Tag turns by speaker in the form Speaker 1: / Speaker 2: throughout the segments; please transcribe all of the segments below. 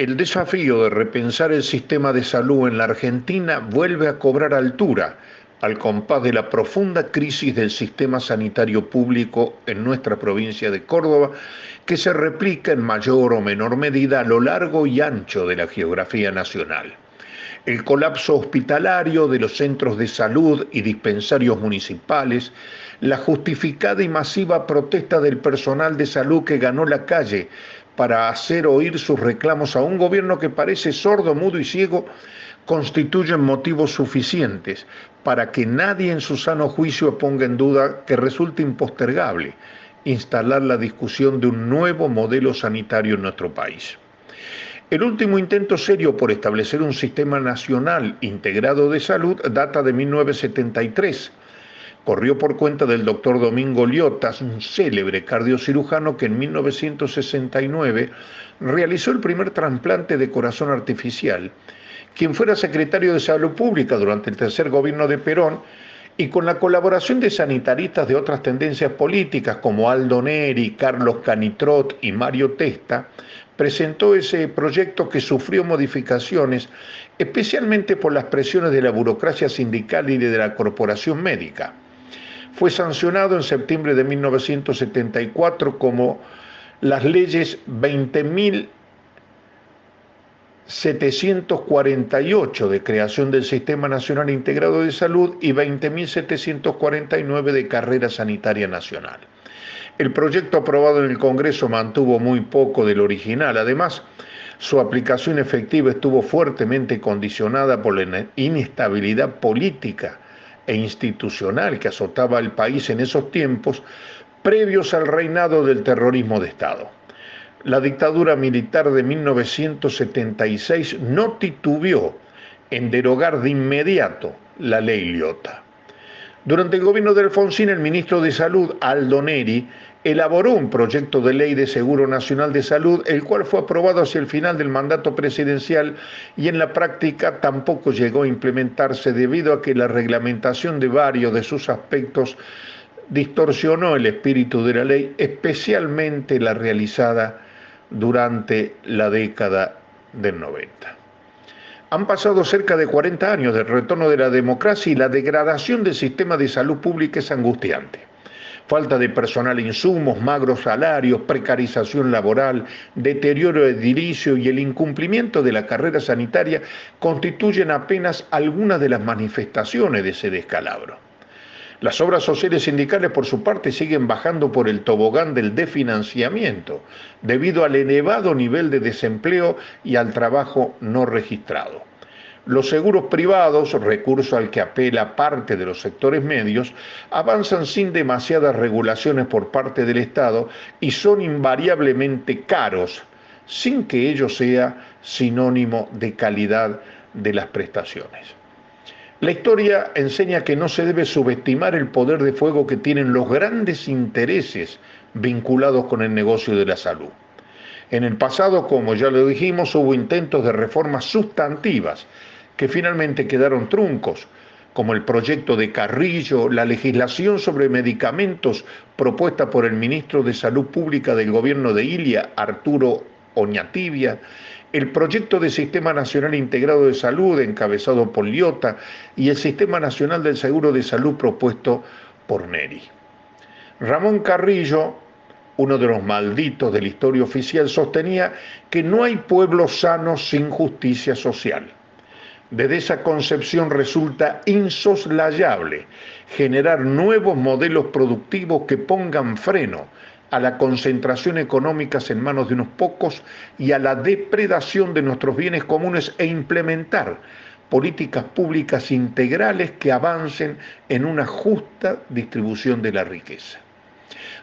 Speaker 1: El desafío de repensar el sistema de salud en la Argentina vuelve a cobrar altura al compás de la profunda crisis del sistema sanitario público en nuestra provincia de Córdoba, que se replica en mayor o menor medida a lo largo y ancho de la geografía nacional. El colapso hospitalario de los centros de salud y dispensarios municipales, la justificada y masiva protesta del personal de salud que ganó la calle para hacer oír sus reclamos a un gobierno que parece sordo, mudo y ciego, constituyen motivos suficientes para que nadie en su sano juicio ponga en duda que resulta impostergable instalar la discusión de un nuevo modelo sanitario en nuestro país. El último intento serio por establecer un sistema nacional integrado de salud data de 1973 corrió por cuenta del doctor Domingo Liotas, un célebre cardiocirujano que en 1969 realizó el primer trasplante de corazón artificial, quien fuera secretario de Salud Pública durante el tercer gobierno de Perón y con la colaboración de sanitaristas de otras tendencias políticas como Aldo Neri, Carlos Canitrot y Mario Testa, presentó ese proyecto que sufrió modificaciones, especialmente por las presiones de la burocracia sindical y de la corporación médica fue sancionado en septiembre de 1974 como las leyes 20.748 de creación del Sistema Nacional Integrado de Salud y 20.749 de Carrera Sanitaria Nacional. El proyecto aprobado en el Congreso mantuvo muy poco del original. Además, su aplicación efectiva estuvo fuertemente condicionada por la inestabilidad política e institucional que azotaba al país en esos tiempos, previos al reinado del terrorismo de Estado. La dictadura militar de 1976 no titubeó en derogar de inmediato la ley Liotta. Durante el gobierno de Alfonsín, el ministro de Salud, Aldo Neri, elaboró un proyecto de ley de Seguro Nacional de Salud, el cual fue aprobado hacia el final del mandato presidencial y en la práctica tampoco llegó a implementarse debido a que la reglamentación de varios de sus aspectos distorsionó el espíritu de la ley, especialmente la realizada durante la década del 90. Han pasado cerca de 40 años del retorno de la democracia y la degradación del sistema de salud pública es angustiante falta de personal insumos, magros salarios, precarización laboral, deterioro edilicio y el incumplimiento de la carrera sanitaria constituyen apenas algunas de las manifestaciones de ese descalabro. Las obras sociales sindicales, por su parte, siguen bajando por el tobogán del desfinanciamiento, debido al elevado nivel de desempleo y al trabajo no registrado. Los seguros privados, recurso al que apela parte de los sectores medios, avanzan sin demasiadas regulaciones por parte del Estado y son invariablemente caros, sin que ello sea sinónimo de calidad de las prestaciones. La historia enseña que no se debe subestimar el poder de fuego que tienen los grandes intereses vinculados con el negocio de la salud. En el pasado, como ya lo dijimos, hubo intentos de reformas sustantivas que finalmente quedaron truncos, como el proyecto de Carrillo, la legislación sobre medicamentos propuesta por el ministro de Salud Pública del gobierno de Ilia, Arturo Oñatibia, el proyecto de Sistema Nacional Integrado de Salud encabezado por Liota y el Sistema Nacional del Seguro de Salud propuesto por Neri. Ramón Carrillo uno de los malditos de la historia oficial, sostenía que no hay pueblo sano sin justicia social. Desde esa concepción resulta insoslayable generar nuevos modelos productivos que pongan freno a la concentración económica en manos de unos pocos y a la depredación de nuestros bienes comunes e implementar políticas públicas integrales que avancen en una justa distribución de la riqueza.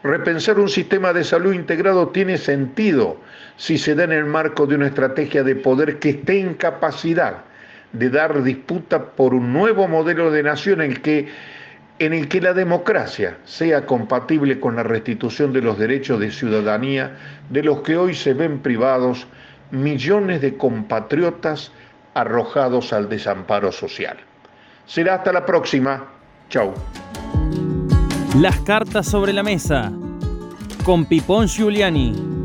Speaker 1: Repensar un sistema de salud integrado tiene sentido si se da en el marco de una estrategia de poder que esté en capacidad de dar disputa por un nuevo modelo de nación en el que, en el que la democracia sea compatible con la restitución de los derechos de ciudadanía de los que hoy se ven privados millones de compatriotas arrojados al desamparo social. Será hasta la próxima. Chau.
Speaker 2: Las cartas sobre la mesa con Pipón Giuliani.